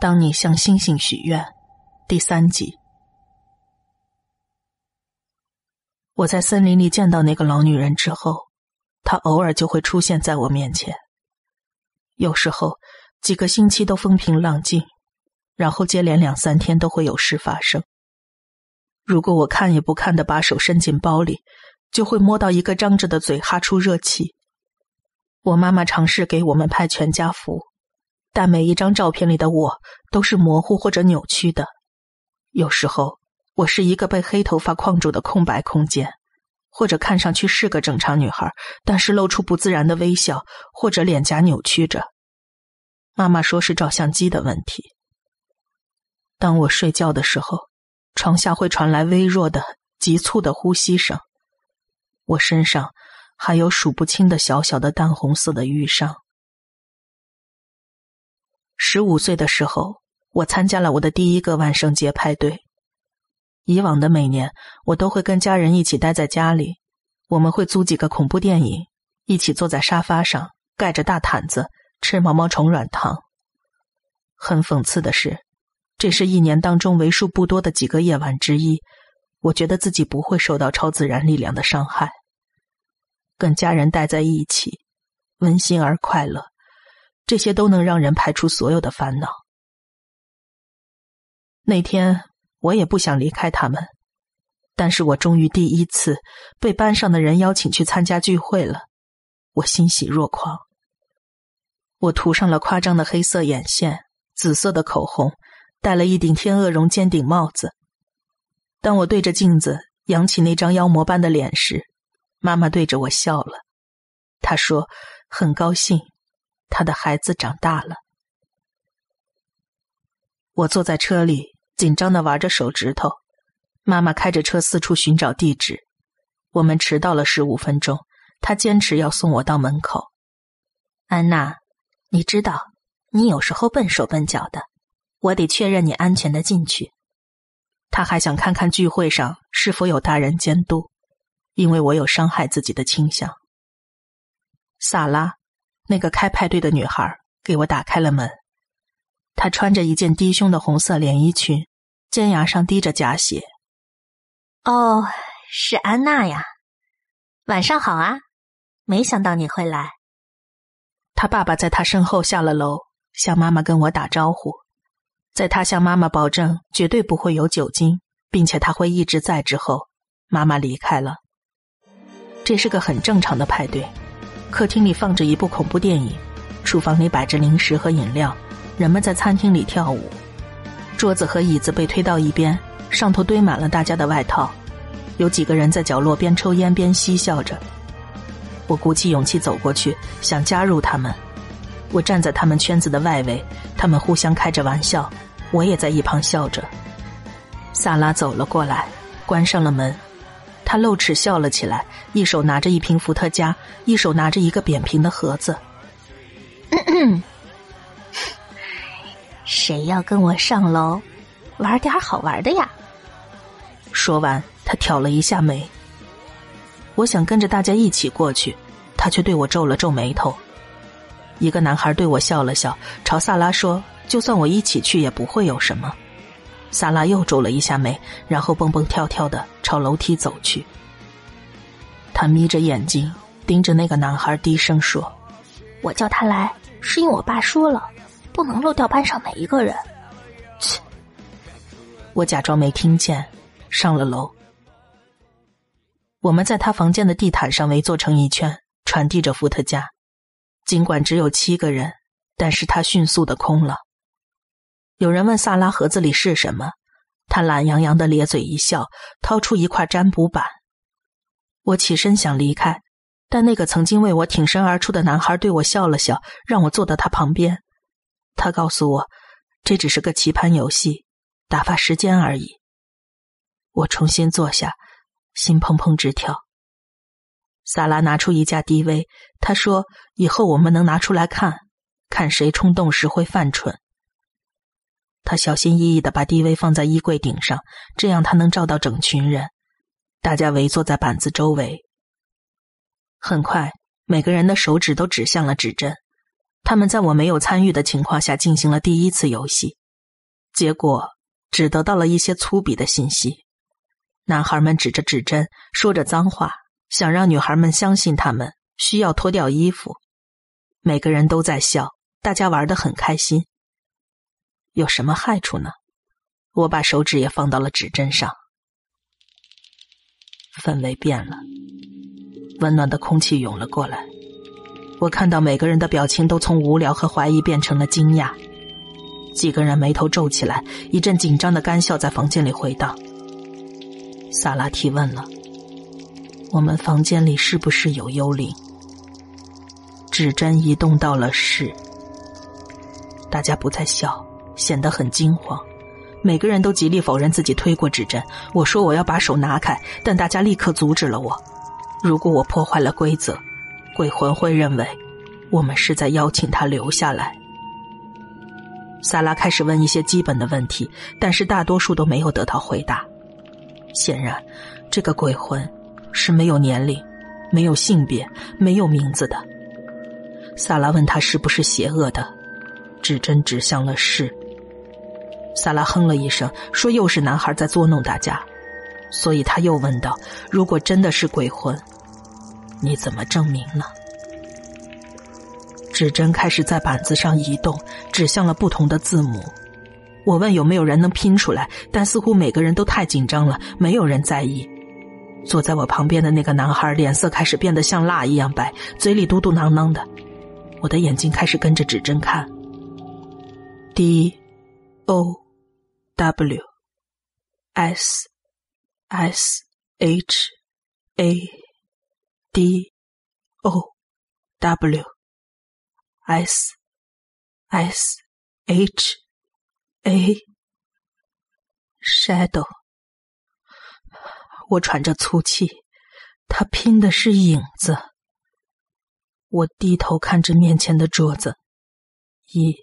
当你向星星许愿，第三集。我在森林里见到那个老女人之后，她偶尔就会出现在我面前。有时候几个星期都风平浪静，然后接连两三天都会有事发生。如果我看也不看的把手伸进包里，就会摸到一个张着的嘴哈出热气。我妈妈尝试给我们拍全家福。但每一张照片里的我都是模糊或者扭曲的，有时候我是一个被黑头发框住的空白空间，或者看上去是个正常女孩，但是露出不自然的微笑，或者脸颊扭曲着。妈妈说是照相机的问题。当我睡觉的时候，床下会传来微弱的、急促的呼吸声，我身上还有数不清的小小的淡红色的淤伤。十五岁的时候，我参加了我的第一个万圣节派对。以往的每年，我都会跟家人一起待在家里，我们会租几个恐怖电影，一起坐在沙发上，盖着大毯子，吃毛毛虫软糖。很讽刺的是，这是一年当中为数不多的几个夜晚之一，我觉得自己不会受到超自然力量的伤害。跟家人待在一起，温馨而快乐。这些都能让人排除所有的烦恼。那天我也不想离开他们，但是我终于第一次被班上的人邀请去参加聚会了，我欣喜若狂。我涂上了夸张的黑色眼线、紫色的口红，戴了一顶天鹅绒尖顶帽子。当我对着镜子扬起那张妖魔般的脸时，妈妈对着我笑了，她说：“很高兴。”他的孩子长大了。我坐在车里，紧张的玩着手指头。妈妈开着车四处寻找地址。我们迟到了十五分钟，她坚持要送我到门口。安娜，你知道，你有时候笨手笨脚的，我得确认你安全的进去。他还想看看聚会上是否有大人监督，因为我有伤害自己的倾向。萨拉。那个开派对的女孩给我打开了门，她穿着一件低胸的红色连衣裙，尖牙上滴着假血。哦，是安娜呀，晚上好啊！没想到你会来。他爸爸在他身后下了楼，向妈妈跟我打招呼。在他向妈妈保证绝对不会有酒精，并且他会一直在之后，妈妈离开了。这是个很正常的派对。客厅里放着一部恐怖电影，厨房里摆着零食和饮料，人们在餐厅里跳舞，桌子和椅子被推到一边，上头堆满了大家的外套，有几个人在角落边抽烟边嬉笑着。我鼓起勇气走过去，想加入他们。我站在他们圈子的外围，他们互相开着玩笑，我也在一旁笑着。萨拉走了过来，关上了门。他露齿笑了起来，一手拿着一瓶伏特加，一手拿着一个扁平的盒子。谁要跟我上楼玩点好玩的呀？说完，他挑了一下眉。我想跟着大家一起过去，他却对我皱了皱眉头。一个男孩对我笑了笑，朝萨拉说：“就算我一起去，也不会有什么。”萨拉又皱了一下眉，然后蹦蹦跳跳的朝楼梯走去。他眯着眼睛盯着那个男孩，低声说：“我叫他来，是因为我爸说了，不能漏掉班上每一个人。”切！我假装没听见，上了楼。我们在他房间的地毯上围坐成一圈，传递着伏特加。尽管只有七个人，但是他迅速的空了。有人问萨拉盒子里是什么，他懒洋洋的咧嘴一笑，掏出一块占卜板。我起身想离开，但那个曾经为我挺身而出的男孩对我笑了笑，让我坐到他旁边。他告诉我，这只是个棋盘游戏，打发时间而已。我重新坐下，心砰砰直跳。萨拉拿出一架 DV，他说：“以后我们能拿出来看，看谁冲动时会犯蠢。”他小心翼翼的把 DV 放在衣柜顶上，这样他能照到整群人。大家围坐在板子周围。很快，每个人的手指都指向了指针。他们在我没有参与的情况下进行了第一次游戏，结果只得到了一些粗鄙的信息。男孩们指着指针，说着脏话，想让女孩们相信他们需要脱掉衣服。每个人都在笑，大家玩得很开心。有什么害处呢？我把手指也放到了指针上。氛围变了，温暖的空气涌了过来。我看到每个人的表情都从无聊和怀疑变成了惊讶。几个人眉头皱起来，一阵紧张的干笑在房间里回荡。萨拉提问了：“我们房间里是不是有幽灵？”指针移动到了是。大家不再笑，显得很惊慌。每个人都极力否认自己推过指针。我说我要把手拿开，但大家立刻阻止了我。如果我破坏了规则，鬼魂会认为我们是在邀请他留下来。萨拉开始问一些基本的问题，但是大多数都没有得到回答。显然，这个鬼魂是没有年龄、没有性别、没有名字的。萨拉问他是不是邪恶的，指针指向了是。萨拉哼了一声，说：“又是男孩在捉弄大家。”所以他又问道：“如果真的是鬼魂，你怎么证明呢？”指针开始在板子上移动，指向了不同的字母。我问有没有人能拼出来，但似乎每个人都太紧张了，没有人在意。坐在我旁边的那个男孩脸色开始变得像蜡一样白，嘴里嘟嘟囔囔的。我的眼睛开始跟着指针看，D O。W S S H A D O W S S H A Shadow，我喘着粗气，他拼的是影子。我低头看着面前的桌子，一、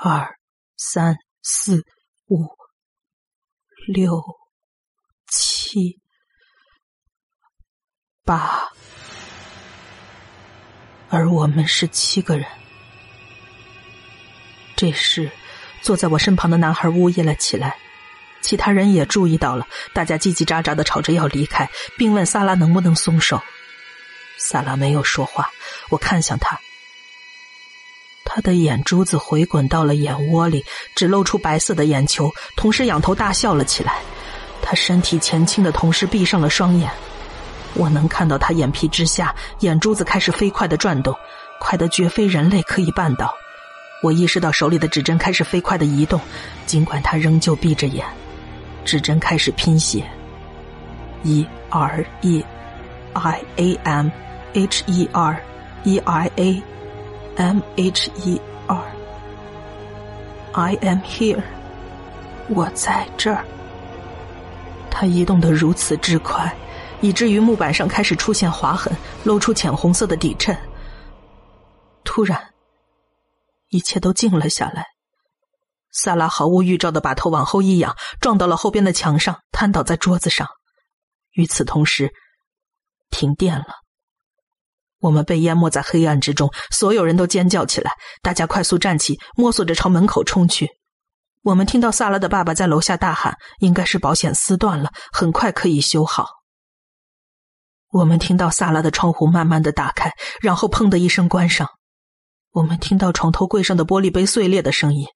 二、三、四、五。六、七、八，而我们是七个人。这时，坐在我身旁的男孩呜咽了起来，其他人也注意到了，大家叽叽喳喳的吵着要离开，并问萨拉能不能松手。萨拉没有说话，我看向他。他的眼珠子回滚到了眼窝里，只露出白色的眼球，同时仰头大笑了起来。他身体前倾的同时闭上了双眼，我能看到他眼皮之下眼珠子开始飞快的转动，快得绝非人类可以办到。我意识到手里的指针开始飞快的移动，尽管他仍旧闭着眼。指针开始拼写：e r e i a m h e r e i a。M H E R，I am here，我在这儿。他移动的如此之快，以至于木板上开始出现划痕，露出浅红色的底衬。突然，一切都静了下来。萨拉毫无预兆的把头往后一仰，撞到了后边的墙上，瘫倒在桌子上。与此同时，停电了。我们被淹没在黑暗之中，所有人都尖叫起来。大家快速站起，摸索着朝门口冲去。我们听到萨拉的爸爸在楼下大喊：“应该是保险丝断了，很快可以修好。”我们听到萨拉的窗户慢慢的打开，然后砰的一声关上。我们听到床头柜上的玻璃杯碎裂的声音。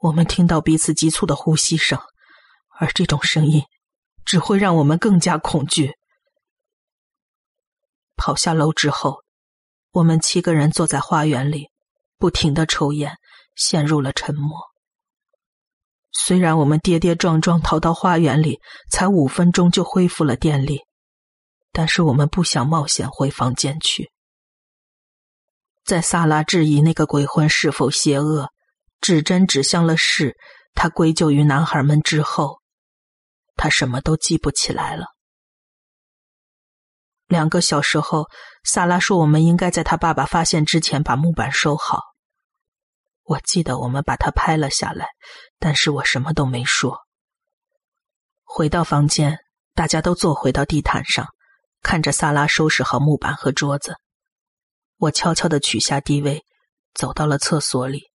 我们听到彼此急促的呼吸声，而这种声音只会让我们更加恐惧。跑下楼之后，我们七个人坐在花园里，不停的抽烟，陷入了沉默。虽然我们跌跌撞撞逃到花园里，才五分钟就恢复了电力，但是我们不想冒险回房间去。在萨拉质疑那个鬼魂是否邪恶，指针指向了是，他归咎于男孩们之后，他什么都记不起来了。两个小时后，萨拉说：“我们应该在他爸爸发现之前把木板收好。”我记得我们把它拍了下来，但是我什么都没说。回到房间，大家都坐回到地毯上，看着萨拉收拾好木板和桌子。我悄悄的取下 DV，走到了厕所里。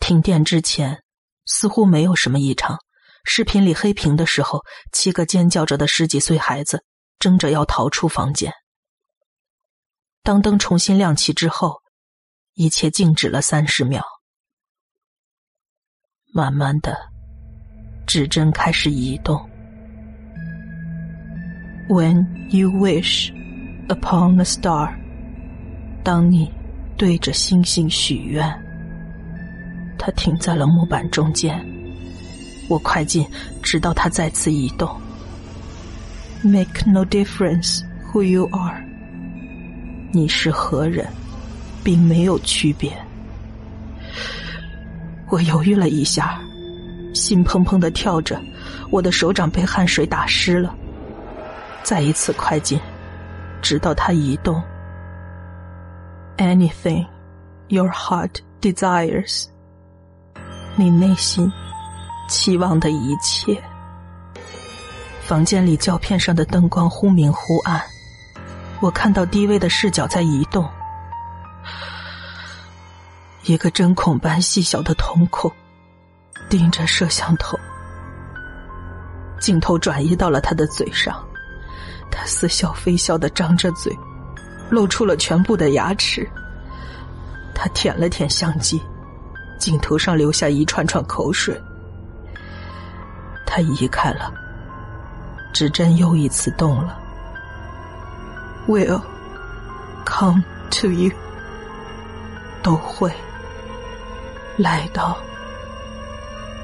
停电之前，似乎没有什么异常。视频里黑屏的时候，七个尖叫着的十几岁孩子争着要逃出房间。当灯重新亮起之后，一切静止了三十秒。慢慢的，指针开始移动。When you wish upon a star，当你对着星星许愿，它停在了木板中间。我快进，直到它再次移动。Make no difference who you are，你是何人，并没有区别。我犹豫了一下，心砰砰的跳着，我的手掌被汗水打湿了。再一次快进，直到它移动。Anything your heart desires，你内心。期望的一切。房间里胶片上的灯光忽明忽暗，我看到低微的视角在移动，一个针孔般细小的瞳孔盯着摄像头。镜头转移到了他的嘴上，他似笑非笑的张着嘴，露出了全部的牙齿。他舔了舔相机，镜头上留下一串串口水。他移开了，指针又一次动了。Will come to you，都会来到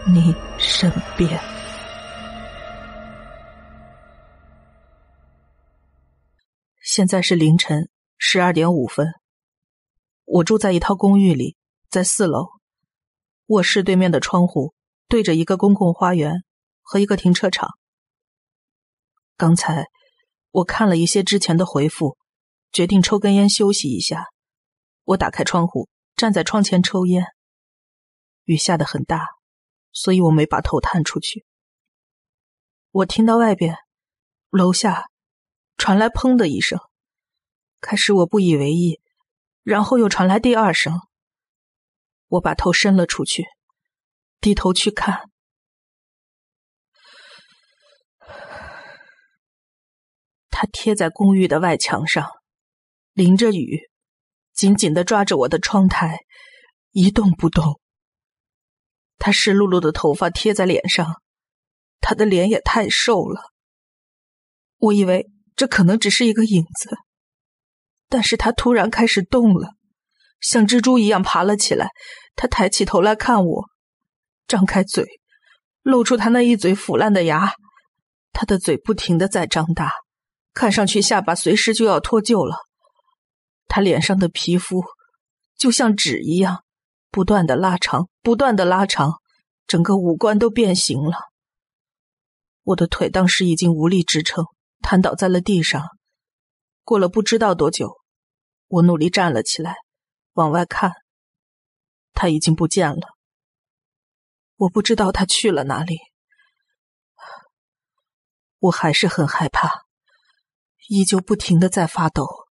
你身边。现在是凌晨十二点五分，我住在一套公寓里，在四楼，卧室对面的窗户对着一个公共花园。和一个停车场。刚才我看了一些之前的回复，决定抽根烟休息一下。我打开窗户，站在窗前抽烟。雨下的很大，所以我没把头探出去。我听到外边楼下传来“砰”的一声，开始我不以为意，然后又传来第二声。我把头伸了出去，低头去看。他贴在公寓的外墙上，淋着雨，紧紧的抓着我的窗台，一动不动。他湿漉漉的头发贴在脸上，他的脸也太瘦了。我以为这可能只是一个影子，但是他突然开始动了，像蜘蛛一样爬了起来。他抬起头来看我，张开嘴，露出他那一嘴腐烂的牙，他的嘴不停的在张大。看上去下巴随时就要脱臼了，他脸上的皮肤就像纸一样，不断的拉长，不断的拉长，整个五官都变形了。我的腿当时已经无力支撑，瘫倒在了地上。过了不知道多久，我努力站了起来，往外看，他已经不见了。我不知道他去了哪里，我还是很害怕。依旧不停的在发抖。